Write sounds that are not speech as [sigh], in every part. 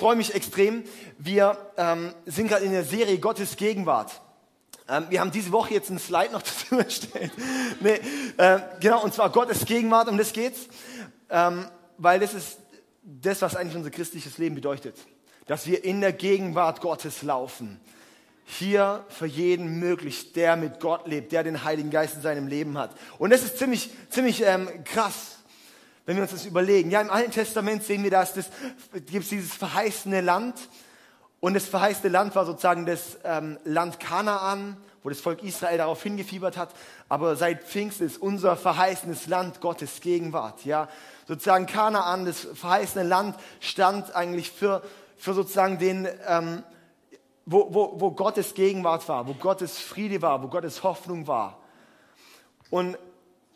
freue mich extrem. Wir ähm, sind gerade in der Serie Gottes Gegenwart. Ähm, wir haben diese Woche jetzt einen Slide noch [laughs] dazu erstellt. nee, äh, genau, und zwar Gottes Gegenwart, um das geht's. Ähm, weil das ist das, was eigentlich unser christliches Leben bedeutet. Dass wir in der Gegenwart Gottes laufen. Hier für jeden möglich, der mit Gott lebt, der den Heiligen Geist in seinem Leben hat. Und das ist ziemlich, ziemlich ähm, krass, wenn wir uns das überlegen. Ja, im Alten Testament sehen wir das, das gibt es dieses verheißene Land. Und das verheißene Land war sozusagen das ähm, Land Kanaan, wo das Volk Israel darauf hingefiebert hat. Aber seit Pfingst ist unser verheißenes Land Gottes Gegenwart. Ja, sozusagen Kanaan, das verheißene Land, stand eigentlich für, für sozusagen den, ähm, wo, wo, wo Gottes Gegenwart war, wo Gottes Friede war, wo Gottes Hoffnung war. Und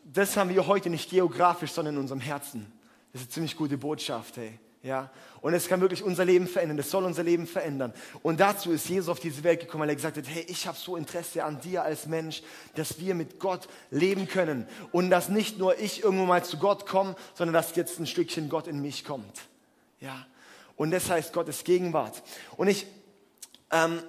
das haben wir heute nicht geografisch, sondern in unserem Herzen. Das ist eine ziemlich gute Botschaft, hey. Ja, und es kann wirklich unser Leben verändern. Das soll unser Leben verändern. Und dazu ist Jesus auf diese Welt gekommen, weil er gesagt hat, hey, ich habe so Interesse an dir als Mensch, dass wir mit Gott leben können. Und dass nicht nur ich irgendwo mal zu Gott komme, sondern dass jetzt ein Stückchen Gott in mich kommt. Ja, und das heißt Gottes Gegenwart. Und ich, ähm,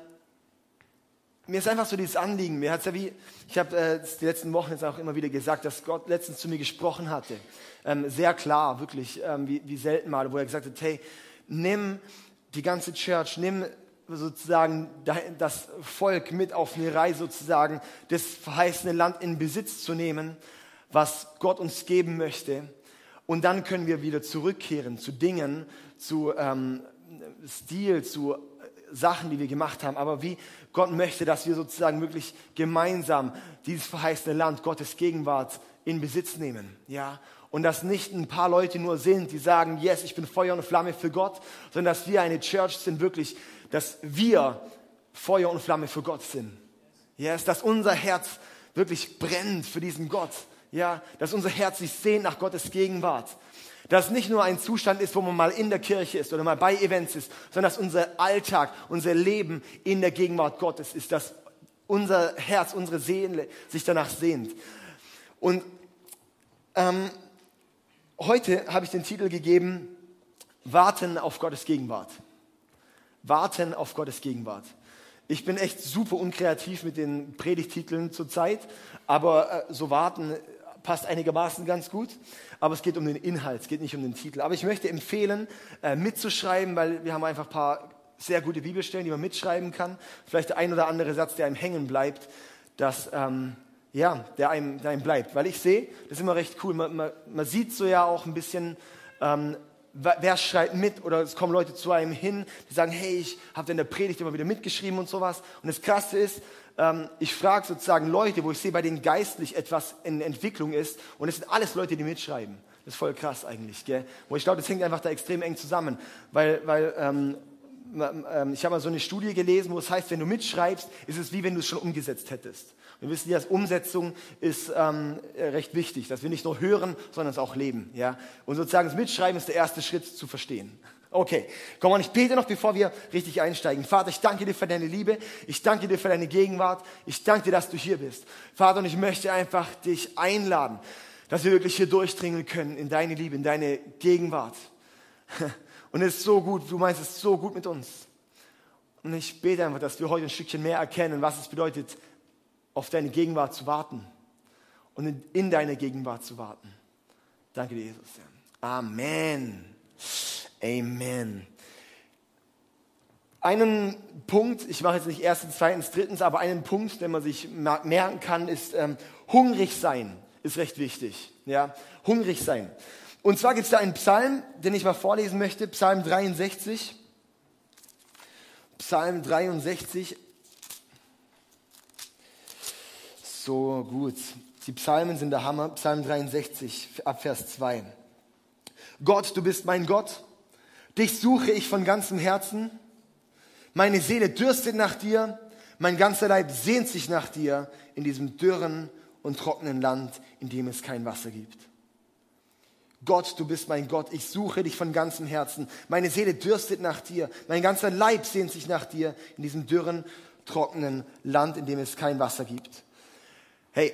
mir ist einfach so dieses Anliegen, mir hat's ja wie, ich habe äh, die letzten Wochen jetzt auch immer wieder gesagt, dass Gott letztens zu mir gesprochen hatte. Ähm, sehr klar, wirklich, ähm, wie, wie selten mal, wo er gesagt hat, hey, nimm die ganze Church, nimm sozusagen das Volk mit auf eine Reise sozusagen, das verheißene Land in Besitz zu nehmen, was Gott uns geben möchte. Und dann können wir wieder zurückkehren zu Dingen, zu ähm, Stil, zu Sachen, die wir gemacht haben, aber wie Gott möchte, dass wir sozusagen wirklich gemeinsam dieses verheißene Land, Gottes Gegenwart in Besitz nehmen. Ja? Und dass nicht ein paar Leute nur sind, die sagen, yes, ich bin Feuer und Flamme für Gott, sondern dass wir eine Church sind, wirklich, dass wir Feuer und Flamme für Gott sind. Yes, dass unser Herz wirklich brennt für diesen Gott. Ja, dass unser Herz sich sehnt nach Gottes Gegenwart. Dass nicht nur ein Zustand ist, wo man mal in der Kirche ist oder mal bei Events ist, sondern dass unser Alltag, unser Leben in der Gegenwart Gottes ist, dass unser Herz, unsere Seele sich danach sehnt. Und ähm, heute habe ich den Titel gegeben, Warten auf Gottes Gegenwart. Warten auf Gottes Gegenwart. Ich bin echt super unkreativ mit den Predigtiteln zurzeit, aber äh, so warten passt einigermaßen ganz gut. Aber es geht um den Inhalt, es geht nicht um den Titel. Aber ich möchte empfehlen, äh, mitzuschreiben, weil wir haben einfach ein paar sehr gute Bibelstellen, die man mitschreiben kann. Vielleicht der ein oder andere Satz, der einem hängen bleibt, dass, ähm, ja, der einem, der einem bleibt. Weil ich sehe, das ist immer recht cool, man, man, man sieht so ja auch ein bisschen, ähm, wer schreibt mit oder es kommen Leute zu einem hin, die sagen, hey, ich habe in der Predigt immer wieder mitgeschrieben und sowas. Und das Krasse ist, ähm, ich frage sozusagen Leute, wo ich sehe, bei denen geistlich etwas in Entwicklung ist. Und es sind alles Leute, die mitschreiben. Das ist voll krass eigentlich. Gell? Wo ich glaube, das hängt einfach da extrem eng zusammen. Weil, weil ähm, ähm, ich habe mal so eine Studie gelesen, wo es heißt, wenn du mitschreibst, ist es wie wenn du es schon umgesetzt hättest. Wir wissen ja, dass Umsetzung ist ähm, recht wichtig, dass wir nicht nur hören, sondern es auch leben. Ja? Und sozusagen das Mitschreiben ist der erste Schritt zu verstehen. Okay, komm mal, ich bete noch, bevor wir richtig einsteigen. Vater, ich danke dir für deine Liebe. Ich danke dir für deine Gegenwart. Ich danke dir, dass du hier bist. Vater, und ich möchte einfach dich einladen, dass wir wirklich hier durchdringen können in deine Liebe, in deine Gegenwart. [laughs] Und es ist so gut, du meinst es so gut mit uns. Und ich bete einfach, dass wir heute ein Stückchen mehr erkennen, was es bedeutet, auf deine Gegenwart zu warten und in deine Gegenwart zu warten. Danke dir, Jesus. Amen. Amen. Einen Punkt, ich mache jetzt nicht erstens, zweitens, drittens, aber einen Punkt, den man sich merken kann, ist ähm, hungrig sein, ist recht wichtig. Ja, hungrig sein. Und zwar gibt es da einen Psalm, den ich mal vorlesen möchte, Psalm 63. Psalm 63. So gut. Die Psalmen sind der Hammer. Psalm 63, ab Vers 2. Gott, du bist mein Gott Dich suche ich von ganzem Herzen. Meine Seele dürstet nach dir. Mein ganzer Leib sehnt sich nach dir in diesem dürren und trockenen Land, in dem es kein Wasser gibt. Gott, du bist mein Gott, ich suche dich von ganzem Herzen. Meine Seele dürstet nach dir, mein ganzer Leib sehnt sich nach dir in diesem dürren, trockenen Land, in dem es kein Wasser gibt. Hey,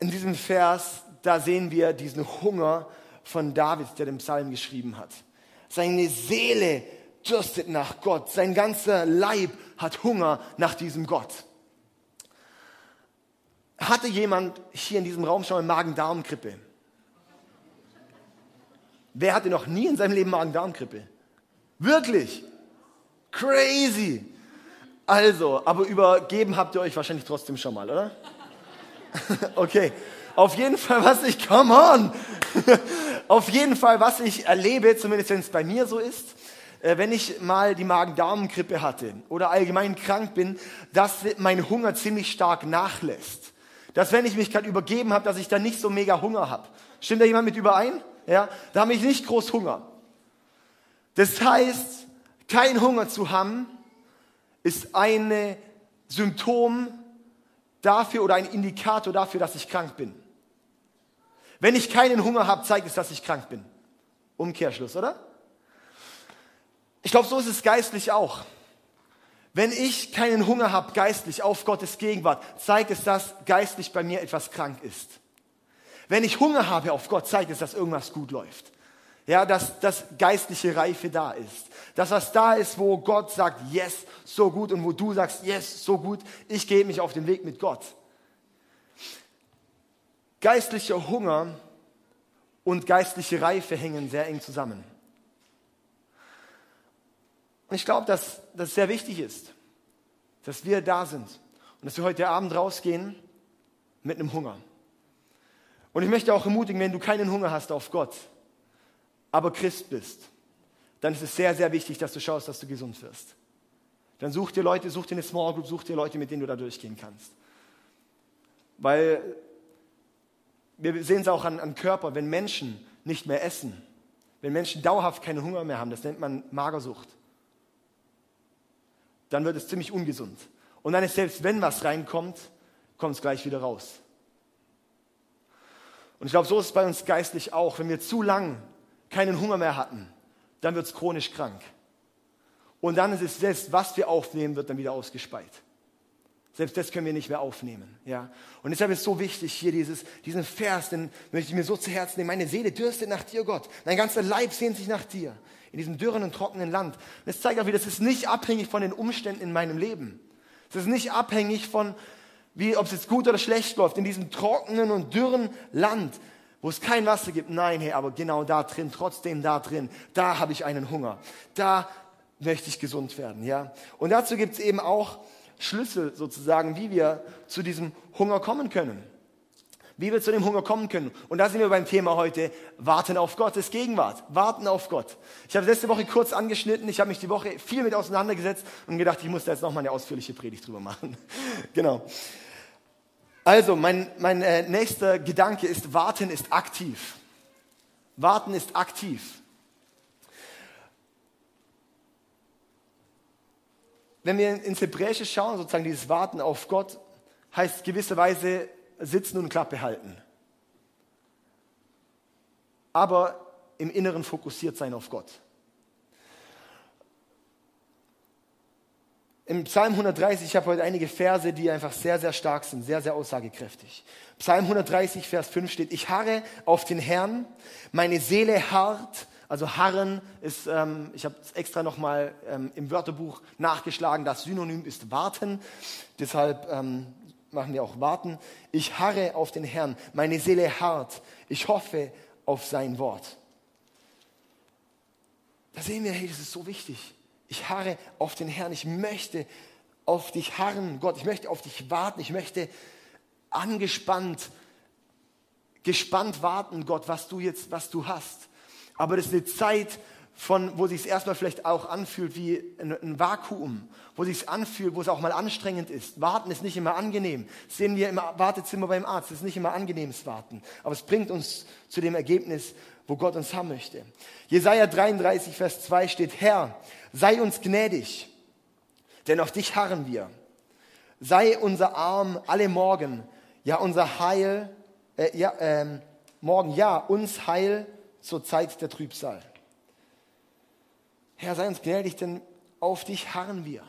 in diesem Vers, da sehen wir diesen Hunger von David, der den Psalm geschrieben hat. Seine Seele dürstet nach Gott. Sein ganzer Leib hat Hunger nach diesem Gott. Hatte jemand hier in diesem Raum schon mal Magen-Darm-Grippe? Wer hatte noch nie in seinem Leben Magen-Darm-Grippe? Wirklich? Crazy. Also, aber übergeben habt ihr euch wahrscheinlich trotzdem schon mal, oder? [laughs] okay. Auf jeden Fall, was ich, come on! [laughs] Auf jeden Fall, was ich erlebe, zumindest wenn es bei mir so ist, äh, wenn ich mal die Magen-Darm-Grippe hatte oder allgemein krank bin, dass mein Hunger ziemlich stark nachlässt. Dass wenn ich mich gerade übergeben habe, dass ich dann nicht so mega Hunger habe. Stimmt da jemand mit überein? Ja, da habe ich nicht groß Hunger. Das heißt, kein Hunger zu haben, ist ein Symptom dafür oder ein Indikator dafür, dass ich krank bin. Wenn ich keinen Hunger habe, zeigt es, dass ich krank bin. Umkehrschluss, oder? Ich glaube, so ist es geistlich auch. Wenn ich keinen Hunger habe geistlich auf Gottes Gegenwart, zeigt es, dass geistlich bei mir etwas krank ist. Wenn ich Hunger habe auf Gott, zeigt es, dass irgendwas gut läuft. Ja, dass, dass geistliche Reife da ist. Dass was da ist, wo Gott sagt, yes, so gut und wo du sagst, yes, so gut, ich gehe mich auf den Weg mit Gott. Geistlicher Hunger und geistliche Reife hängen sehr eng zusammen. Und ich glaube, dass das sehr wichtig ist, dass wir da sind und dass wir heute Abend rausgehen mit einem Hunger. Und ich möchte auch ermutigen, wenn du keinen Hunger hast auf Gott, aber Christ bist, dann ist es sehr, sehr wichtig, dass du schaust, dass du gesund wirst. Dann such dir Leute, such dir eine Small Group, such dir Leute, mit denen du da durchgehen kannst. Weil wir sehen es auch an, an Körper, wenn Menschen nicht mehr essen, wenn Menschen dauerhaft keinen Hunger mehr haben, das nennt man Magersucht, dann wird es ziemlich ungesund. Und dann ist selbst wenn was reinkommt, kommt es gleich wieder raus. Und ich glaube, so ist es bei uns geistlich auch. Wenn wir zu lang keinen Hunger mehr hatten, dann wird es chronisch krank. Und dann ist es selbst, was wir aufnehmen, wird dann wieder ausgespeit. Selbst das können wir nicht mehr aufnehmen. Ja? Und deshalb ist es so wichtig, hier dieses, diesen Vers, den möchte ich mir so zu Herzen nehmen. Meine Seele dürstet nach dir, Gott. Mein ganzer Leib sehnt sich nach dir. In diesem dürren und trockenen Land. Und das zeigt auch wieder, das ist nicht abhängig von den Umständen in meinem Leben. Es ist nicht abhängig von, wie ob es jetzt gut oder schlecht läuft, in diesem trockenen und dürren Land, wo es kein Wasser gibt. Nein, hey, aber genau da drin, trotzdem da drin, da habe ich einen Hunger. Da möchte ich gesund werden, ja. Und dazu gibt es eben auch Schlüssel sozusagen, wie wir zu diesem Hunger kommen können wie wir zu dem Hunger kommen können. Und da sind wir beim Thema heute, warten auf Gottes Gegenwart, warten auf Gott. Ich habe letzte Woche kurz angeschnitten, ich habe mich die Woche viel mit auseinandergesetzt und gedacht, ich muss da jetzt nochmal eine ausführliche Predigt drüber machen. [laughs] genau. Also, mein, mein äh, nächster Gedanke ist, warten ist aktiv. Warten ist aktiv. Wenn wir ins Hebräische schauen, sozusagen dieses Warten auf Gott, heißt gewisserweise sitzen und Klappe halten. Aber im Inneren fokussiert sein auf Gott. Im Psalm 130, ich habe heute einige Verse, die einfach sehr, sehr stark sind, sehr, sehr aussagekräftig. Psalm 130, Vers 5 steht, ich harre auf den Herrn, meine Seele harrt, also harren ist, ähm, ich habe es extra nochmal ähm, im Wörterbuch nachgeschlagen, das Synonym ist warten, deshalb ähm, machen wir auch warten. Ich harre auf den Herrn, meine Seele harrt, ich hoffe auf sein Wort. Da sehen wir, hey, das ist so wichtig. Ich harre auf den Herrn. Ich möchte auf dich harren, Gott. Ich möchte auf dich warten. Ich möchte angespannt, gespannt warten, Gott, was du jetzt, was du hast. Aber das ist eine Zeit, von, wo sich es erstmal vielleicht auch anfühlt wie ein, Vakuum, wo sich es anfühlt, wo es auch mal anstrengend ist. Warten ist nicht immer angenehm. Das sehen wir im Wartezimmer beim Arzt. Es ist nicht immer angenehmes Warten. Aber es bringt uns zu dem Ergebnis, wo Gott uns haben möchte. Jesaja 33, Vers 2 steht, Herr, sei uns gnädig, denn auf dich harren wir. Sei unser Arm alle Morgen, ja unser Heil, äh, ja, äh, morgen, ja, uns Heil zur Zeit der Trübsal. Herr, sei uns gnädig, denn auf dich harren wir.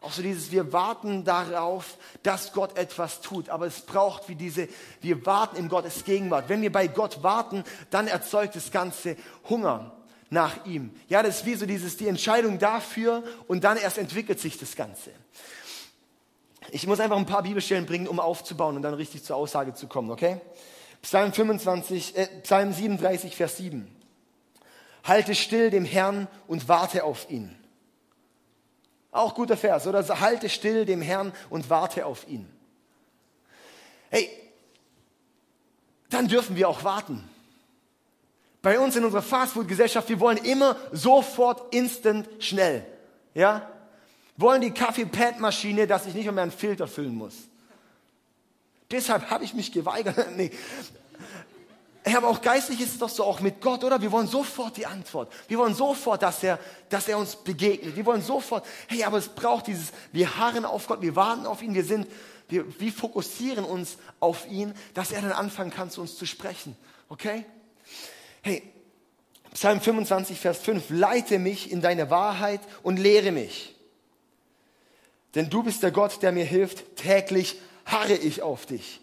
Auch so dieses, wir warten darauf, dass Gott etwas tut. Aber es braucht wie diese, wir warten in Gottes Gegenwart. Wenn wir bei Gott warten, dann erzeugt das Ganze Hunger. nach ihm. Ja, das ist wie so dieses, die Entscheidung dafür und dann erst entwickelt sich das Ganze. Ich muss einfach ein paar Bibelstellen bringen, um aufzubauen und dann richtig zur Aussage zu kommen, okay? Psalm 25, äh, Psalm 37, Vers 7. Halte still dem Herrn und warte auf ihn. Auch guter Vers, oder? Halte still dem Herrn und warte auf ihn. Hey, dann dürfen wir auch warten. Bei uns in unserer Fastfood-Gesellschaft, wir wollen immer sofort, instant, schnell. Ja? Wollen die Kaffee-Pad-Maschine, dass ich nicht mehr einen Filter füllen muss. Deshalb habe ich mich geweigert. [laughs] nee. Hey, aber auch geistlich ist es doch so, auch mit Gott, oder? Wir wollen sofort die Antwort. Wir wollen sofort, dass er, dass er uns begegnet. Wir wollen sofort, hey, aber es braucht dieses, wir harren auf Gott, wir warten auf ihn, wir sind, wir, wir fokussieren uns auf ihn, dass er dann anfangen kann, zu uns zu sprechen. Okay? Hey, Psalm 25, Vers 5, leite mich in deine Wahrheit und lehre mich. Denn du bist der Gott, der mir hilft. Täglich harre ich auf dich.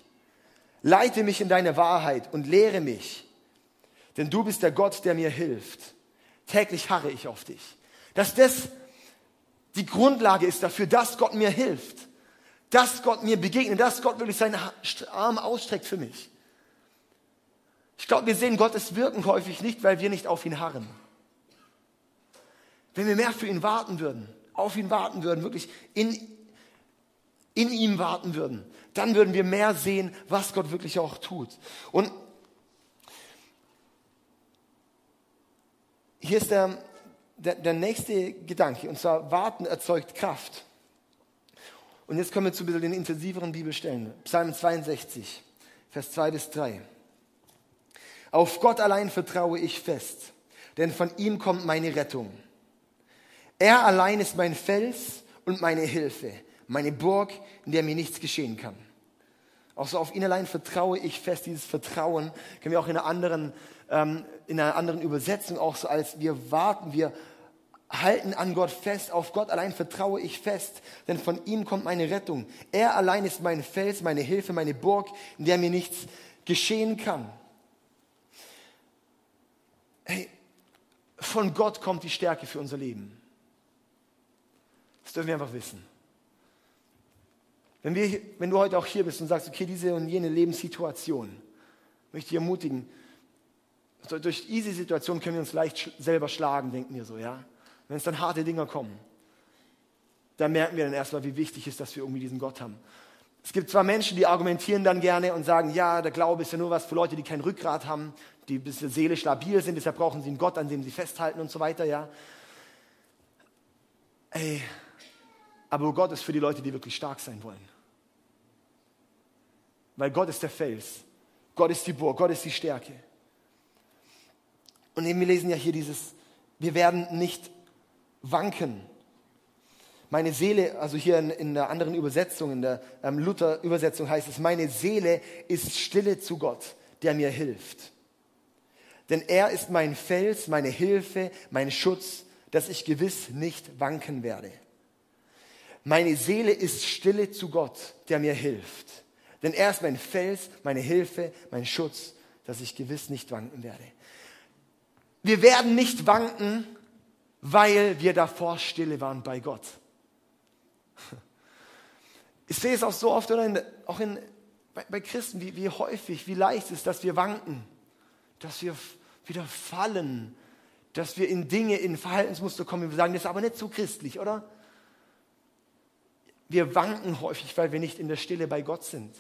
Leite mich in deine Wahrheit und lehre mich. Denn du bist der Gott, der mir hilft. Täglich harre ich auf dich. Dass das die Grundlage ist dafür, dass Gott mir hilft. Dass Gott mir begegnet, dass Gott wirklich seinen Arm ausstreckt für mich. Ich glaube, wir sehen Gottes Wirken häufig nicht, weil wir nicht auf ihn harren. Wenn wir mehr für ihn warten würden, auf ihn warten würden, wirklich in, in ihm warten würden, dann würden wir mehr sehen, was Gott wirklich auch tut. Und hier ist der, der, der nächste Gedanke, und zwar Warten erzeugt Kraft. Und jetzt kommen wir zu den intensiveren Bibelstellen. Psalm 62, Vers 2 bis 3. Auf Gott allein vertraue ich fest, denn von ihm kommt meine Rettung. Er allein ist mein Fels und meine Hilfe, meine Burg, in der mir nichts geschehen kann. Auch so auf ihn allein vertraue ich fest. Dieses Vertrauen können wir auch in einer anderen, ähm, in einer anderen Übersetzung auch so als wir warten, wir halten an Gott fest. Auf Gott allein vertraue ich fest, denn von ihm kommt meine Rettung. Er allein ist mein Fels, meine Hilfe, meine Burg, in der mir nichts geschehen kann. Hey, von Gott kommt die Stärke für unser Leben. Das dürfen wir einfach wissen. Wenn, wir, wenn du heute auch hier bist und sagst, okay, diese und jene Lebenssituation, möchte ich ermutigen, durch diese Situation können wir uns leicht selber schlagen, denken wir so, ja. Wenn es dann harte Dinge kommen, dann merken wir dann erstmal, wie wichtig es ist, dass wir irgendwie diesen Gott haben. Es gibt zwar Menschen, die argumentieren dann gerne und sagen, ja, der Glaube ist ja nur was für Leute, die kein Rückgrat haben die ein bisschen seelisch labil sind, deshalb brauchen sie einen Gott, an dem sie festhalten und so weiter, ja. Ey, aber Gott ist für die Leute, die wirklich stark sein wollen. Weil Gott ist der Fels, Gott ist die Burg, Gott ist die Stärke. Und eben, wir lesen ja hier dieses, wir werden nicht wanken. Meine Seele, also hier in, in der anderen Übersetzung, in der ähm, Luther-Übersetzung heißt es, meine Seele ist stille zu Gott, der mir hilft. Denn er ist mein Fels, meine Hilfe, mein Schutz, dass ich gewiss nicht wanken werde. Meine Seele ist stille zu Gott, der mir hilft. Denn er ist mein Fels, meine Hilfe, mein Schutz, dass ich gewiss nicht wanken werde. Wir werden nicht wanken, weil wir davor stille waren bei Gott. [laughs] Ich sehe es auch so oft, oder in, auch in, bei, bei Christen, wie, wie häufig, wie leicht es ist, dass wir wanken dass wir wieder fallen, dass wir in Dinge, in Verhaltensmuster kommen. Wir sagen, das ist aber nicht so christlich, oder? Wir wanken häufig, weil wir nicht in der Stille bei Gott sind.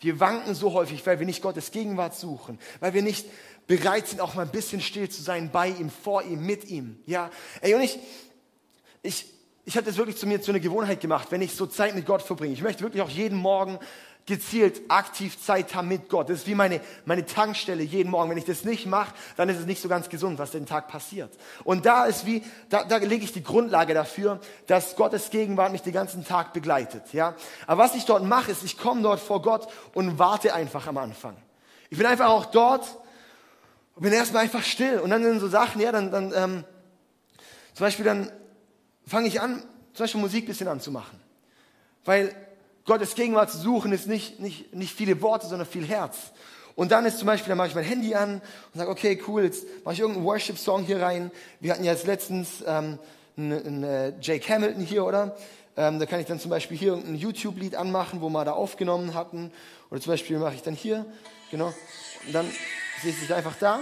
Wir wanken so häufig, weil wir nicht Gottes Gegenwart suchen, weil wir nicht bereit sind, auch mal ein bisschen still zu sein bei ihm, vor ihm, mit ihm. Ja, ey, und ich, ich, ich habe das wirklich zu mir zu einer Gewohnheit gemacht, wenn ich so Zeit mit Gott verbringe. Ich möchte wirklich auch jeden Morgen gezielt aktiv Zeit haben mit Gott. Das ist wie meine, meine Tankstelle jeden Morgen. Wenn ich das nicht mache, dann ist es nicht so ganz gesund, was den Tag passiert. Und da ist wie, da, da lege ich die Grundlage dafür, dass Gottes Gegenwart mich den ganzen Tag begleitet. Ja? Aber was ich dort mache, ist, ich komme dort vor Gott und warte einfach am Anfang. Ich bin einfach auch dort und bin erstmal einfach still. Und dann sind so Sachen, ja, dann, dann ähm, zum Beispiel dann fange ich an, zum Beispiel Musik bisschen anzumachen. Weil Gottes Gegenwart zu suchen ist nicht, nicht, nicht viele Worte, sondern viel Herz. Und dann ist zum Beispiel, dann mache ich mein Handy an und sage, okay, cool, jetzt mache ich irgendeinen Worship-Song hier rein. Wir hatten ja jetzt letztens ähm, einen, einen äh, Jake Hamilton hier, oder? Ähm, da kann ich dann zum Beispiel hier irgendein YouTube-Lied anmachen, wo wir da aufgenommen hatten. Oder zum Beispiel mache ich dann hier, genau. Und dann sehe ich einfach da.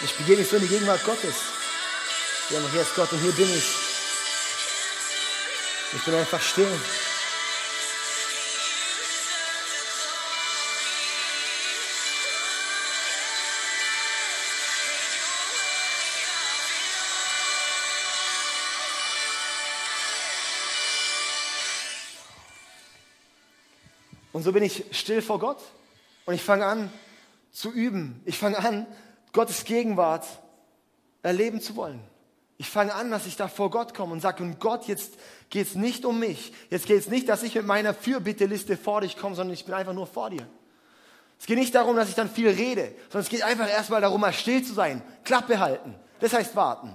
Ich begehe mich so in die Gegenwart Gottes. Ja, hier ist Gott und hier bin ich. Ich bin einfach still. Und so bin ich still vor Gott und ich fange an zu üben. Ich fange an, Gottes Gegenwart erleben zu wollen. Ich fange an, dass ich da vor Gott komme und sage, und Gott, jetzt geht es nicht um mich. Jetzt geht es nicht, dass ich mit meiner Fürbitteliste vor dich komme, sondern ich bin einfach nur vor dir. Es geht nicht darum, dass ich dann viel rede, sondern es geht einfach erstmal darum, mal still zu sein, Klappe halten. Das heißt warten.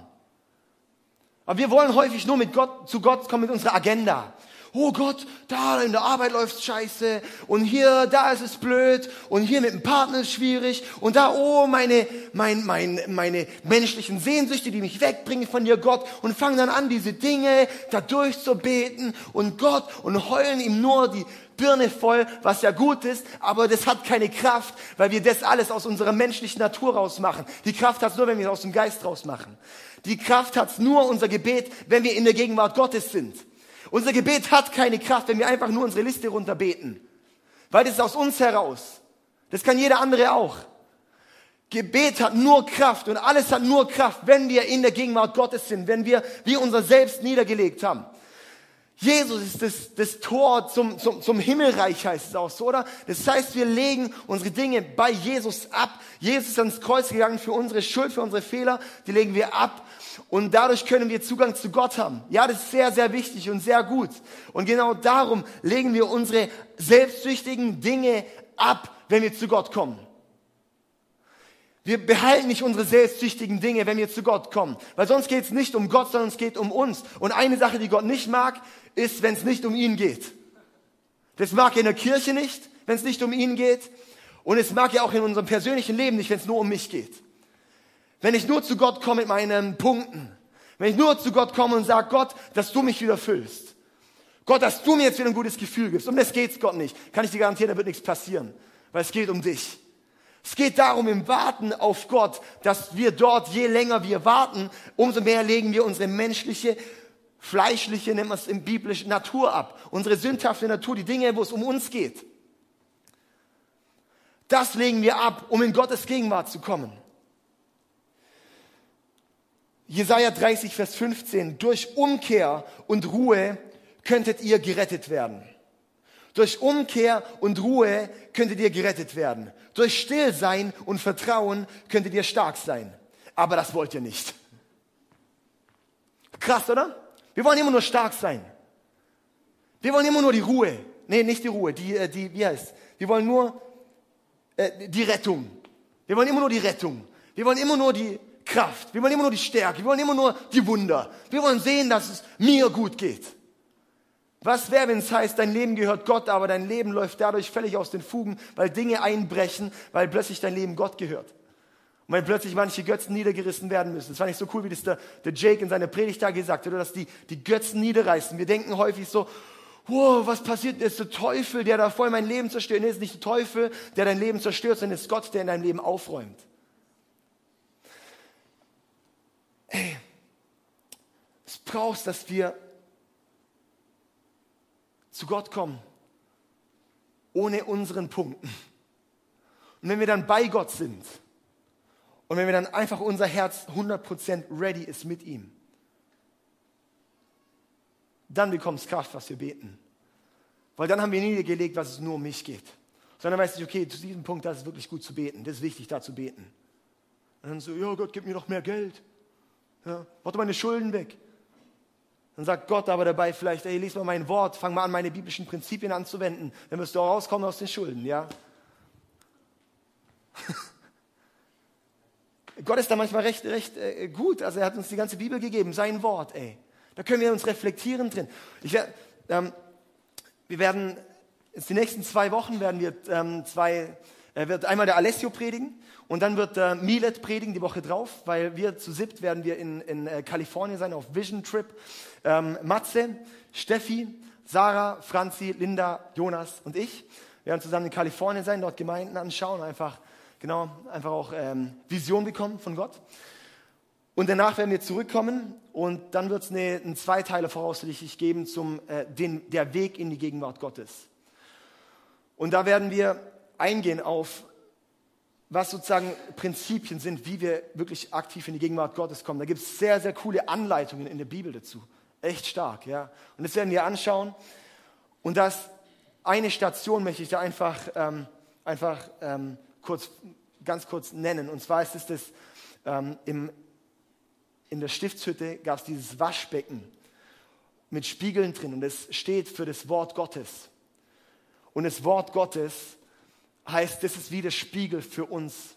Aber wir wollen häufig nur mit Gott, zu Gott kommen mit unserer Agenda oh Gott, da in der Arbeit läuft's scheiße und hier, da ist es blöd und hier mit dem Partner ist schwierig und da, oh, meine, mein, mein, meine menschlichen Sehnsüchte, die mich wegbringen von dir, Gott, und fangen dann an, diese Dinge da durchzubeten und Gott und heulen ihm nur die Birne voll, was ja gut ist, aber das hat keine Kraft, weil wir das alles aus unserer menschlichen Natur rausmachen. Die Kraft hat's nur, wenn wir es aus dem Geist rausmachen. Die Kraft hat's nur unser Gebet, wenn wir in der Gegenwart Gottes sind. Unser Gebet hat keine Kraft, wenn wir einfach nur unsere Liste runterbeten. Weil das ist aus uns heraus. Das kann jeder andere auch. Gebet hat nur Kraft und alles hat nur Kraft, wenn wir in der Gegenwart Gottes sind, wenn wir wie unser Selbst niedergelegt haben. Jesus ist das, das Tor zum, zum, zum Himmelreich, heißt es auch so, oder? Das heißt, wir legen unsere Dinge bei Jesus ab. Jesus ist ans Kreuz gegangen für unsere Schuld, für unsere Fehler. Die legen wir ab. Und dadurch können wir Zugang zu Gott haben. Ja, das ist sehr, sehr wichtig und sehr gut. Und genau darum legen wir unsere selbstsüchtigen Dinge ab, wenn wir zu Gott kommen. Wir behalten nicht unsere selbstsüchtigen Dinge, wenn wir zu Gott kommen. Weil sonst geht es nicht um Gott, sondern es geht um uns. Und eine Sache, die Gott nicht mag, ist, wenn es nicht um ihn geht. Das mag er in der Kirche nicht, wenn es nicht um ihn geht. Und es mag er auch in unserem persönlichen Leben nicht, wenn es nur um mich geht. Wenn ich nur zu Gott komme mit meinen Punkten. Wenn ich nur zu Gott komme und sage, Gott, dass du mich wieder füllst. Gott, dass du mir jetzt wieder ein gutes Gefühl gibst. Um das geht's Gott nicht. Kann ich dir garantieren, da wird nichts passieren. Weil es geht um dich. Es geht darum im Warten auf Gott, dass wir dort, je länger wir warten, umso mehr legen wir unsere menschliche, fleischliche, nennen wir es im biblischen Natur ab. Unsere sündhafte Natur, die Dinge, wo es um uns geht. Das legen wir ab, um in Gottes Gegenwart zu kommen. Jesaja 30, Vers 15. Durch Umkehr und Ruhe könntet ihr gerettet werden. Durch Umkehr und Ruhe könntet ihr gerettet werden. Durch Stillsein und Vertrauen könntet ihr stark sein. Aber das wollt ihr nicht. Krass, oder? Wir wollen immer nur stark sein. Wir wollen immer nur die Ruhe. Nee, nicht die Ruhe, die, äh, die wie heißt? Wir wollen nur äh, die Rettung. Wir wollen immer nur die Rettung. Wir wollen immer nur die Kraft. Wir wollen immer nur die Stärke. Wir wollen immer nur die Wunder. Wir wollen sehen, dass es mir gut geht. Was wäre, wenn es heißt, dein Leben gehört Gott, aber dein Leben läuft dadurch völlig aus den Fugen, weil Dinge einbrechen, weil plötzlich dein Leben Gott gehört. Und weil plötzlich manche Götzen niedergerissen werden müssen. Das fand ich so cool, wie das der, der Jake in seiner Predigt da gesagt hat, dass die, die Götzen niederreißen. Wir denken häufig so, wow, was passiert? Das ist der Teufel, der da voll mein Leben zerstört. Nee, ist nicht der Teufel, der dein Leben zerstört, sondern es ist Gott, der in deinem Leben aufräumt. Ey, es braucht, dass wir zu Gott kommen, ohne unseren Punkten. Und wenn wir dann bei Gott sind und wenn wir dann einfach unser Herz 100% ready ist mit ihm, dann bekommt es Kraft, was wir beten. Weil dann haben wir niedergelegt, was es nur um mich geht. Sondern weiß ich, okay, zu diesem Punkt, da ist wirklich gut zu beten. Das ist wichtig, da zu beten. Und dann so, ja Gott, gib mir noch mehr Geld. Ja, doch meine Schulden weg. Dann sagt Gott aber dabei vielleicht, ey, lies mal mein Wort, fang mal an, meine biblischen Prinzipien anzuwenden. Dann wirst du auch rauskommen aus den Schulden, ja? [laughs] Gott ist da manchmal recht, recht äh, gut. Also er hat uns die ganze Bibel gegeben, sein Wort, ey. Da können wir uns reflektieren drin. Ich, ähm, wir werden, jetzt die nächsten zwei Wochen werden wir ähm, zwei, äh, wird einmal der Alessio predigen und dann wird äh, Milet predigen die Woche drauf, weil wir zu siebt werden wir in, in äh, Kalifornien sein auf Vision Trip. Ähm, Matze, Steffi, Sarah, Franzi, Linda, Jonas und ich werden zusammen in Kalifornien sein, dort Gemeinden anschauen, einfach genau, einfach auch ähm, Vision bekommen von Gott. Und danach werden wir zurückkommen und dann wird es eine, einen Zweiteiler voraussichtlich geben zum äh, den, der Weg in die Gegenwart Gottes. Und da werden wir eingehen auf, was sozusagen Prinzipien sind, wie wir wirklich aktiv in die Gegenwart Gottes kommen. Da gibt es sehr, sehr coole Anleitungen in der Bibel dazu. Echt stark, ja. Und das werden wir anschauen. Und das eine Station möchte ich da einfach, ähm, einfach ähm, kurz, ganz kurz nennen. Und zwar ist es das, ähm, im, in der Stiftshütte gab es dieses Waschbecken mit Spiegeln drin und es steht für das Wort Gottes. Und das Wort Gottes heißt, das ist wie der Spiegel für uns.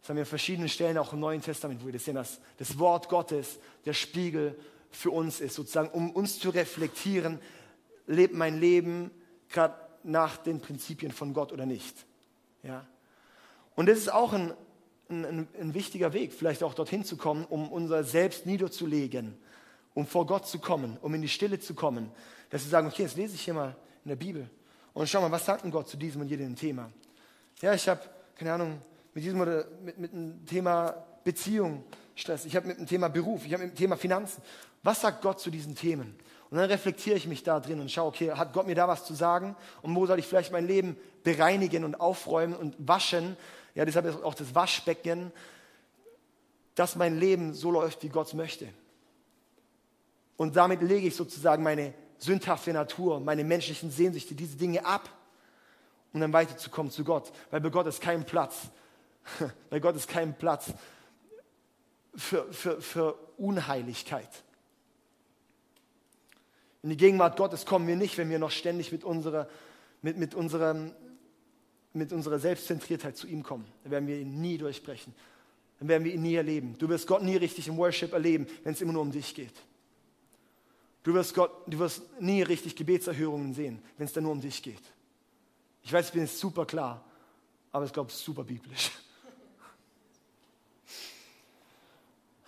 Das haben wir an verschiedenen Stellen auch im Neuen Testament, wo wir das sehen, dass das Wort Gottes der Spiegel für uns ist, sozusagen, um uns zu reflektieren, lebt mein Leben gerade nach den Prinzipien von Gott oder nicht. Ja? Und das ist auch ein, ein, ein wichtiger Weg, vielleicht auch dorthin zu kommen, um unser Selbst niederzulegen, um vor Gott zu kommen, um in die Stille zu kommen. Dass wir sagen, okay, jetzt lese ich hier mal in der Bibel und schau mal, was sagt denn Gott zu diesem und jedem Thema? Ja, ich habe, keine Ahnung, mit diesem oder mit, mit dem Thema Beziehung Stress, ich habe mit dem Thema Beruf, ich habe mit dem Thema Finanzen. Was sagt Gott zu diesen Themen? Und dann reflektiere ich mich da drin und schaue, okay, hat Gott mir da was zu sagen? Und wo soll ich vielleicht mein Leben bereinigen und aufräumen und waschen? Ja, deshalb ist auch das Waschbecken, dass mein Leben so läuft, wie Gott möchte. Und damit lege ich sozusagen meine sündhafte Natur, meine menschlichen Sehnsüchte, diese Dinge ab, um dann weiterzukommen zu Gott. Weil bei Gott ist kein Platz. [laughs] Bei Gott ist kein Platz für, für, für Unheiligkeit. In die Gegenwart Gottes kommen wir nicht, wenn wir noch ständig mit unserer, mit, mit unserer, mit unserer Selbstzentriertheit zu ihm kommen. Dann werden wir ihn nie durchbrechen. Dann werden wir ihn nie erleben. Du wirst Gott nie richtig im Worship erleben, wenn es immer nur um dich geht. Du wirst, Gott, du wirst nie richtig Gebetserhörungen sehen, wenn es dann nur um dich geht. Ich weiß, ich bin jetzt super klar, aber ich glaube, es ist super biblisch.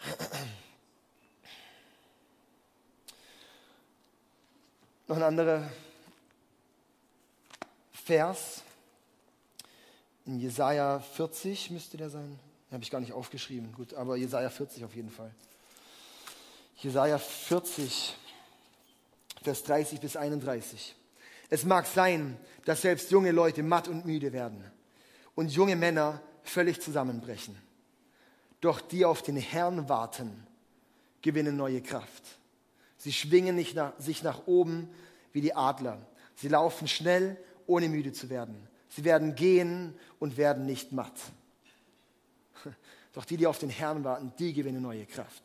[clears throat] Noch ein anderer Vers. In Jesaja 40 müsste der sein. Habe ich gar nicht aufgeschrieben. Gut, aber Jesaja 40 auf jeden Fall. Jesaja 40, Vers 30 bis 31. Es mag sein, dass selbst junge Leute matt und müde werden und junge Männer völlig zusammenbrechen. Doch die auf den Herrn warten, gewinnen neue Kraft. Sie schwingen nicht nach, sich nach oben wie die Adler. Sie laufen schnell, ohne müde zu werden. Sie werden gehen und werden nicht matt. [laughs] Doch die, die auf den Herrn warten, die gewinnen neue Kraft.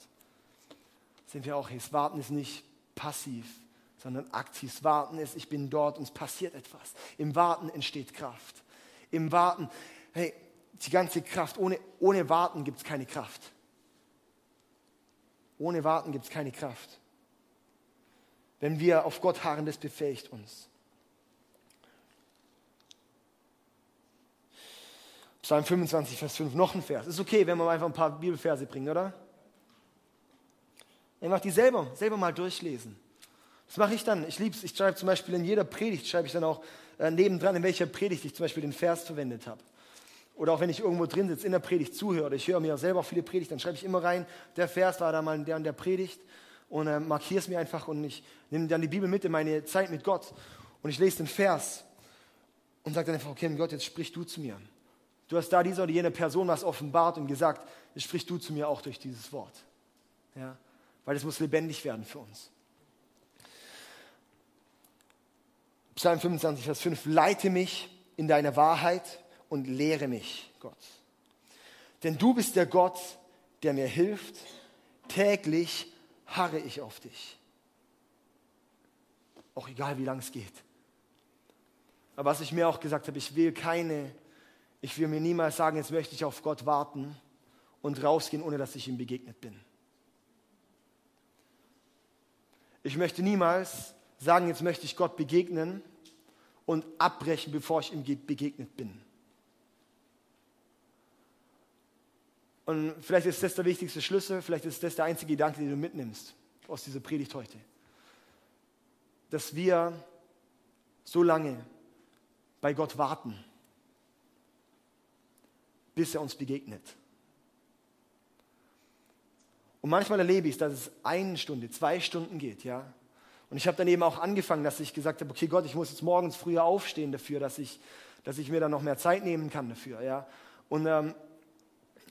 Sind wir auch hier. Das Warten ist nicht passiv, sondern aktiv. Das Warten ist, ich bin dort und es passiert etwas. Im Warten entsteht Kraft. Im Warten, hey, die ganze Kraft, ohne, ohne Warten gibt es keine Kraft. Ohne Warten gibt es keine Kraft. Wenn wir auf Gott harren, das befähigt uns. Psalm 25, Vers 5, noch ein Vers. Ist okay, wenn wir einfach ein paar Bibelverse bringen, oder? Einfach die selber, selber mal durchlesen. Das mache ich dann. Ich liebe es. Ich schreibe zum Beispiel in jeder Predigt, schreibe ich dann auch äh, nebendran, in welcher Predigt ich zum Beispiel den Vers verwendet habe. Oder auch wenn ich irgendwo drin sitze, in der Predigt zuhöre, oder ich höre mir selber viele Predigten, dann schreibe ich immer rein, der Vers war da mal in der und der Predigt und äh, markiere es mir einfach und ich nehme dann die Bibel mit in meine Zeit mit Gott und ich lese den Vers und sage dann einfach, okay, Gott, jetzt sprich du zu mir. Du hast da diese oder jene Person was offenbart und gesagt, jetzt sprich du zu mir auch durch dieses Wort. Ja? weil es muss lebendig werden für uns. Psalm 25, Vers 5, leite mich in deine Wahrheit und lehre mich, Gott. Denn du bist der Gott, der mir hilft. Täglich harre ich auf dich. Auch egal, wie lang es geht. Aber was ich mir auch gesagt habe, ich will keine, ich will mir niemals sagen, jetzt möchte ich auf Gott warten und rausgehen, ohne dass ich ihm begegnet bin. Ich möchte niemals sagen, jetzt möchte ich Gott begegnen und abbrechen, bevor ich ihm begegnet bin. Und vielleicht ist das der wichtigste Schlüssel, vielleicht ist das der einzige Gedanke, den du mitnimmst aus dieser Predigt heute. Dass wir so lange bei Gott warten, bis er uns begegnet. Und manchmal erlebe ich, dass es eine Stunde, zwei Stunden geht, ja. Und ich habe dann eben auch angefangen, dass ich gesagt habe, okay Gott, ich muss jetzt morgens früher aufstehen dafür, dass ich, dass ich mir dann noch mehr Zeit nehmen kann dafür, ja. Und ähm,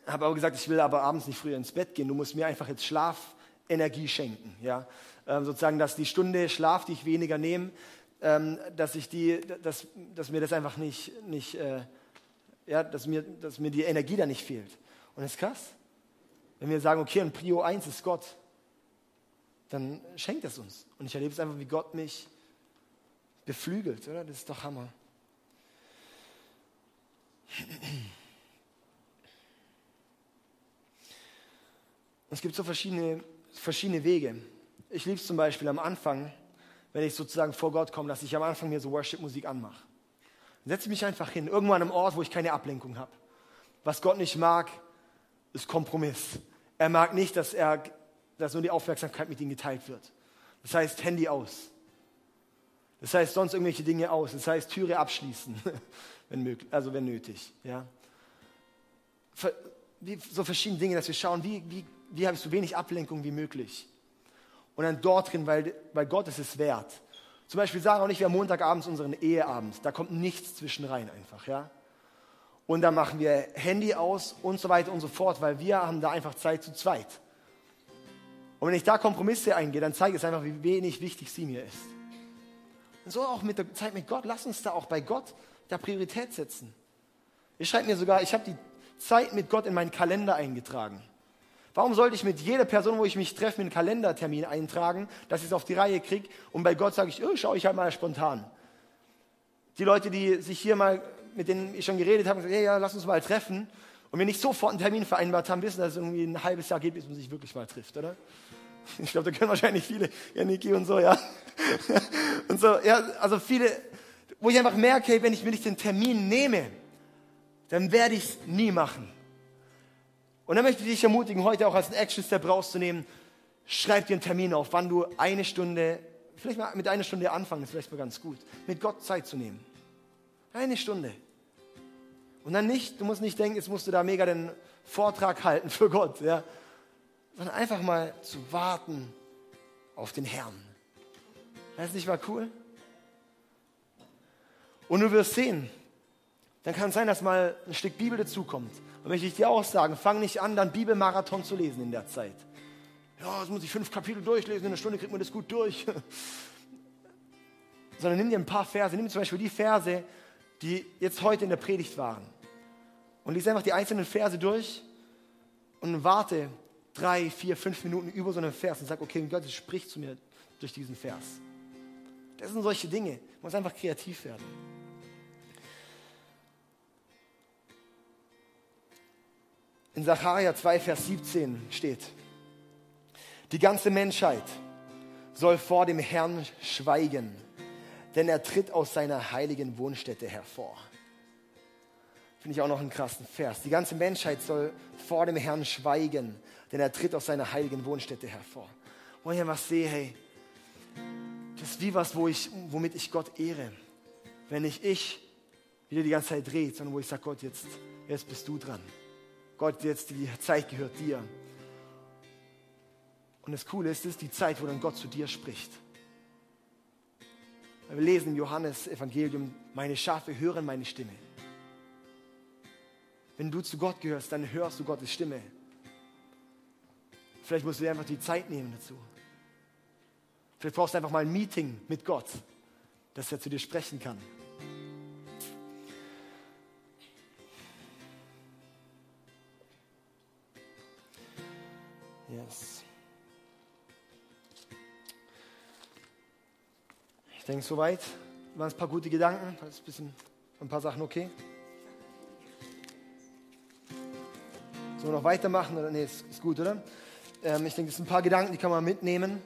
habe aber gesagt, ich will aber abends nicht früher ins Bett gehen. Du musst mir einfach jetzt Schlafenergie schenken, ja. Ähm, sozusagen, dass die Stunde Schlaf, die ich weniger nehme, ähm, dass ich die, dass, dass mir das einfach nicht, nicht äh, ja, dass mir, dass mir die Energie da nicht fehlt. Und das ist krass. Wenn wir sagen, okay, ein Prio 1 ist Gott, dann schenkt es uns. Und ich erlebe es einfach, wie Gott mich beflügelt, oder? Das ist doch Hammer. Es gibt so verschiedene, verschiedene Wege. Ich liebe es zum Beispiel am Anfang, wenn ich sozusagen vor Gott komme, dass ich am Anfang mir so Worship-Musik anmache. Dann setze ich mich einfach hin, irgendwo an einem Ort, wo ich keine Ablenkung habe. Was Gott nicht mag, ist Kompromiss. Er mag nicht, dass, er, dass nur die Aufmerksamkeit mit ihm geteilt wird. Das heißt, Handy aus. Das heißt, sonst irgendwelche Dinge aus. Das heißt, Türe abschließen, [laughs] wenn möglich, also wenn nötig. Ja? So verschiedene Dinge, dass wir schauen, wie, wie, wie habe ich so wenig Ablenkung wie möglich. Und dann dort drin, weil, weil Gott es ist wert. Zum Beispiel sagen auch nicht, wir haben Montagabends unseren Eheabend. Da kommt nichts zwischen rein einfach, ja. Und dann machen wir Handy aus und so weiter und so fort, weil wir haben da einfach Zeit zu zweit. Und wenn ich da Kompromisse eingehe, dann zeige ich es einfach, wie wenig wichtig sie mir ist. Und so auch mit der Zeit mit Gott. Lass uns da auch bei Gott da Priorität setzen. Ich schreibe mir sogar, ich habe die Zeit mit Gott in meinen Kalender eingetragen. Warum sollte ich mit jeder Person, wo ich mich treffe, einen Kalendertermin eintragen, dass ich es auf die Reihe kriege und bei Gott sage ich, oh, schaue ich halt mal spontan. Die Leute, die sich hier mal, mit denen ich schon geredet habe, gesagt, hey, ja, lass uns mal treffen. Und wir nicht sofort einen Termin vereinbart haben, wissen, dass es irgendwie ein halbes Jahr geht, bis man sich wirklich mal trifft, oder? Ich glaube, da können wahrscheinlich viele, ja, Niki und so, ja. [laughs] Und so, ja, also viele, wo ich einfach merke, hey, wenn ich mir nicht den Termin nehme, dann werde ich es nie machen. Und dann möchte ich dich ermutigen, heute auch als einen Action-Step rauszunehmen. Schreib dir einen Termin auf, wann du eine Stunde, vielleicht mal mit einer Stunde anfangen, ist vielleicht mal ganz gut, mit Gott Zeit zu nehmen. Eine Stunde. Und dann nicht, du musst nicht denken, jetzt musst du da mega den Vortrag halten für Gott, ja. Sondern einfach mal zu warten auf den Herrn. Das ist nicht mal cool? Und du wirst sehen, dann kann es sein, dass mal ein Stück Bibel dazukommt. Und möchte ich dir auch sagen, fang nicht an, dann Bibelmarathon zu lesen in der Zeit. Ja, jetzt muss ich fünf Kapitel durchlesen, in einer Stunde kriegt man das gut durch. [laughs] Sondern nimm dir ein paar Verse, nimm zum Beispiel die Verse, die jetzt heute in der Predigt waren. Und lies einfach die einzelnen Verse durch und warte drei, vier, fünf Minuten über so einen Vers und sag, okay, Gott spricht zu mir durch diesen Vers. Das sind solche Dinge. Man muss einfach kreativ werden. In Sacharja 2, Vers 17 steht, die ganze Menschheit soll vor dem Herrn schweigen, denn er tritt aus seiner heiligen Wohnstätte hervor. Finde ich auch noch einen krassen Vers. Die ganze Menschheit soll vor dem Herrn schweigen, denn er tritt aus seiner heiligen Wohnstätte hervor. Und ich einfach sehe, hey, das ist wie was, wo ich, womit ich Gott ehre. Wenn nicht ich wieder die ganze Zeit dreht, sondern wo ich sage, Gott, jetzt, jetzt bist du dran. Gott, jetzt die Zeit gehört dir. Und das Coole ist, es ist die Zeit, wo dann Gott zu dir spricht. Wir lesen im Johannes Evangelium, meine Schafe hören meine Stimme. Wenn du zu Gott gehörst, dann hörst du Gottes Stimme. Vielleicht musst du dir einfach die Zeit nehmen dazu. Vielleicht brauchst du einfach mal ein Meeting mit Gott, dass er zu dir sprechen kann. Yes. Ich denke, soweit waren es ein paar gute Gedanken. Ein bisschen ein paar Sachen okay. Sollen wir noch weitermachen? Oder? Nee, ist, ist gut, oder? Ähm, ich denke, das sind ein paar Gedanken, die kann man mitnehmen.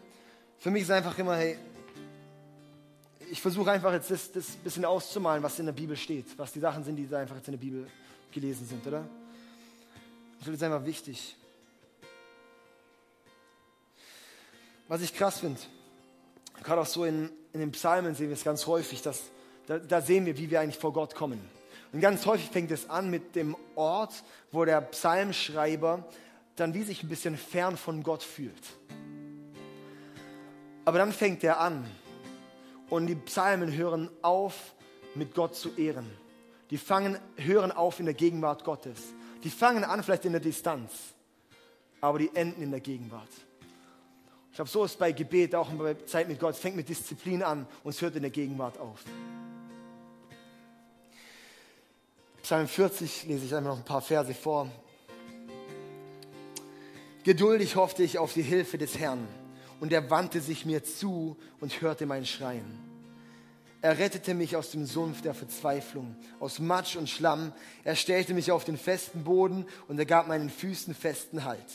Für mich ist einfach immer, hey, ich versuche einfach jetzt das, das bisschen auszumalen, was in der Bibel steht, was die Sachen sind, die da einfach jetzt in der Bibel gelesen sind, oder? Ich finde es einfach wichtig. Was ich krass finde, gerade auch so in, in den Psalmen sehen wir es ganz häufig, dass da, da sehen wir, wie wir eigentlich vor Gott kommen. Und ganz häufig fängt es an mit dem Ort, wo der Psalmschreiber dann wie sich ein bisschen fern von Gott fühlt. Aber dann fängt er an und die Psalmen hören auf, mit Gott zu ehren. Die fangen, hören auf in der Gegenwart Gottes. Die fangen an vielleicht in der Distanz, aber die enden in der Gegenwart. Ich glaube, so ist bei Gebet auch bei Zeit mit Gott. Es fängt mit Disziplin an und es hört in der Gegenwart auf. Psalm 40 lese ich einmal noch ein paar Verse vor. Geduldig hoffte ich auf die Hilfe des Herrn und er wandte sich mir zu und hörte mein Schreien. Er rettete mich aus dem Sumpf der Verzweiflung, aus Matsch und Schlamm. Er stellte mich auf den festen Boden und er gab meinen Füßen festen Halt.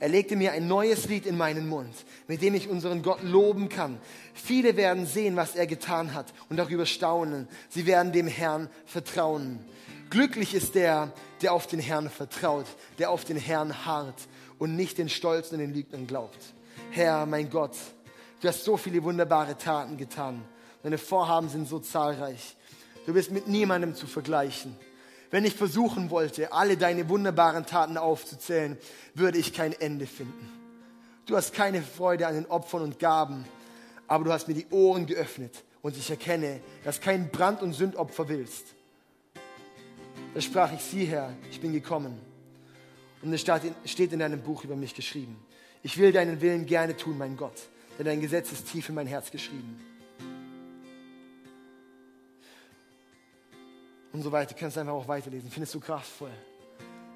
Er legte mir ein neues Lied in meinen Mund, mit dem ich unseren Gott loben kann. Viele werden sehen, was er getan hat und darüber staunen. Sie werden dem Herrn vertrauen. Glücklich ist der, der auf den Herrn vertraut, der auf den Herrn harrt und nicht den Stolzen und den Lügnern glaubt. Herr, mein Gott, du hast so viele wunderbare Taten getan. Deine Vorhaben sind so zahlreich. Du bist mit niemandem zu vergleichen. Wenn ich versuchen wollte, alle deine wunderbaren Taten aufzuzählen, würde ich kein Ende finden. Du hast keine Freude an den Opfern und Gaben, aber du hast mir die Ohren geöffnet und ich erkenne, dass kein Brand- und Sündopfer willst da sprach ich, sieh Herr, ich bin gekommen. Und es steht in deinem Buch über mich geschrieben. Ich will deinen Willen gerne tun, mein Gott, denn dein Gesetz ist tief in mein Herz geschrieben. Und so weiter. Du kannst einfach auch weiterlesen. Findest du kraftvoll,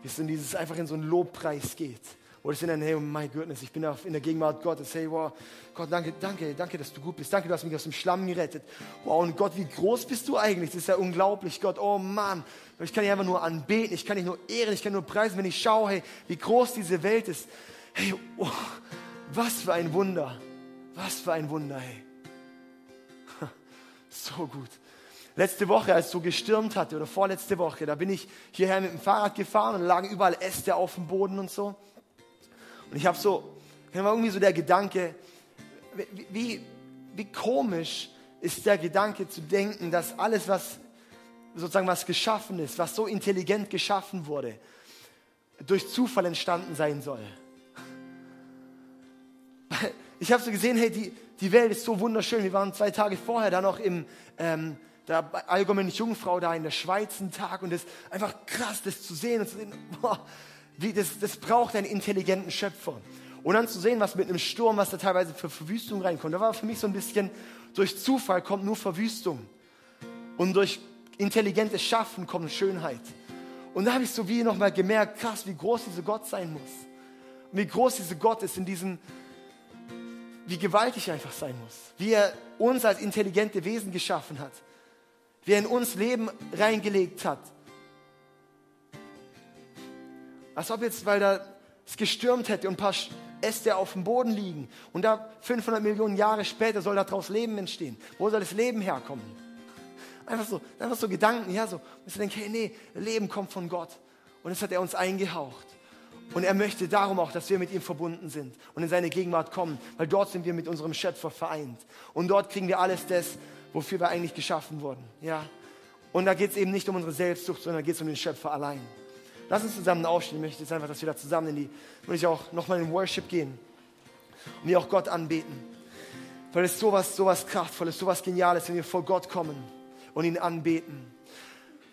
wie es in dieses einfach in so einen Lobpreis geht. Oder sind dann, hey, oh my goodness, ich bin in der Gegenwart Gottes. Hey, wow, Gott, danke, danke, danke, dass du gut bist. Danke, du hast mich aus dem Schlamm gerettet. Wow, und Gott, wie groß bist du eigentlich? Das ist ja unglaublich, Gott. Oh Mann, ich kann dich einfach nur anbeten, ich kann dich nur ehren, ich kann nur preisen, wenn ich schaue, hey, wie groß diese Welt ist. Hey, oh, was für ein Wunder. Was für ein Wunder, hey. [laughs] So gut. Letzte Woche, als es so gestürmt hatte, oder vorletzte Woche, da bin ich hierher mit dem Fahrrad gefahren und lagen überall Äste auf dem Boden und so. Und ich habe so, war irgendwie so der Gedanke, wie, wie, wie komisch ist der Gedanke zu denken, dass alles, was sozusagen was geschaffen ist, was so intelligent geschaffen wurde, durch Zufall entstanden sein soll. [laughs] Ich habe so gesehen, hey, die, die Welt ist so wunderschön. Wir waren zwei Tage vorher da noch im ähm, da allgemein Jungfrau da in der Schweiz einen Tag und das ist einfach krass, das zu sehen und zu sehen, boah, wie, das, das braucht einen intelligenten Schöpfer. Und dann zu sehen, was mit einem Sturm, was da teilweise für Verwüstung reinkommt. Da war für mich so ein bisschen, durch Zufall kommt nur Verwüstung. Und durch intelligentes Schaffen kommt Schönheit. Und da habe ich so wie nochmal gemerkt, krass, wie groß dieser Gott sein muss. Und wie groß dieser Gott ist in diesem, wie gewaltig er einfach sein muss. Wie er uns als intelligente Wesen geschaffen hat. Wie er in uns Leben reingelegt hat. Als ob jetzt, weil da es gestürmt hätte und ein paar Äste auf dem Boden liegen und da 500 Millionen Jahre später soll daraus Leben entstehen. Wo soll das Leben herkommen? Einfach so, einfach so Gedanken, ja, so. Und ich denke, hey, nee, Leben kommt von Gott. Und das hat er uns eingehaucht. Und er möchte darum auch, dass wir mit ihm verbunden sind und in seine Gegenwart kommen, weil dort sind wir mit unserem Schöpfer vereint. Und dort kriegen wir alles das, wofür wir eigentlich geschaffen wurden. Ja? Und da geht es eben nicht um unsere Selbstsucht, sondern da geht es um den Schöpfer allein. Lass uns zusammen aufstehen. Ich möchte jetzt einfach, dass wir da zusammen in die, würde ich auch nochmal in Worship gehen und wir auch Gott anbeten. Weil es sowas, sowas Kraftvolles, sowas Geniales, wenn wir vor Gott kommen und ihn anbeten.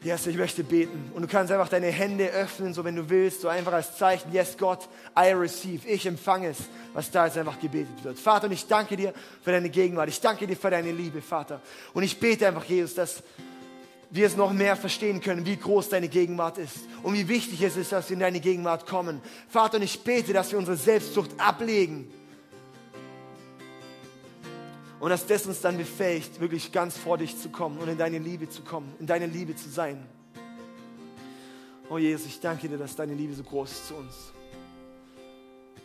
Yes, ich möchte beten. Und du kannst einfach deine Hände öffnen, so wenn du willst, so einfach als Zeichen, yes, Gott, I receive, ich empfange es, was da jetzt einfach gebetet wird. Vater, und ich danke dir für deine Gegenwart. Ich danke dir für deine Liebe, Vater. Und ich bete einfach, Jesus, dass wir es noch mehr verstehen können, wie groß deine Gegenwart ist und wie wichtig es ist, dass wir in deine Gegenwart kommen. Vater, und ich bete, dass wir unsere Selbstsucht ablegen und dass das uns dann befähigt, wirklich ganz vor dich zu kommen und in deine Liebe zu kommen, in deine Liebe zu sein. Oh Jesus, ich danke dir, dass deine Liebe so groß ist zu uns.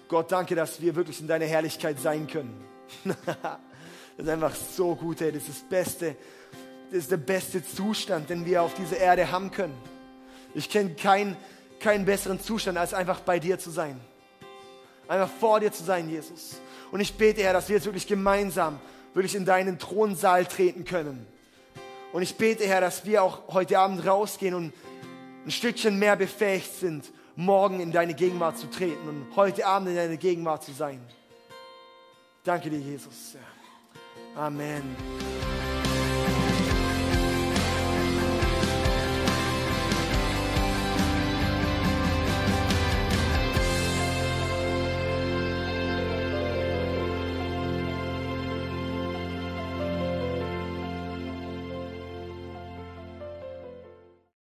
Gott, danke, dass wir wirklich in deiner Herrlichkeit sein können. [laughs] das ist einfach so gut, ey. Das ist das Beste. Das ist der beste Zustand, den wir auf dieser Erde haben können. Ich kenne keinen, keinen besseren Zustand, als einfach bei dir zu sein. Einfach vor dir zu sein, Jesus. Und ich bete, Herr, dass wir jetzt wirklich gemeinsam wirklich in deinen Thronsaal treten können. Und ich bete, Herr, dass wir auch heute Abend rausgehen und ein Stückchen mehr befähigt sind, morgen in deine Gegenwart zu treten und heute Abend in deine Gegenwart zu sein. Danke dir, Jesus. Amen.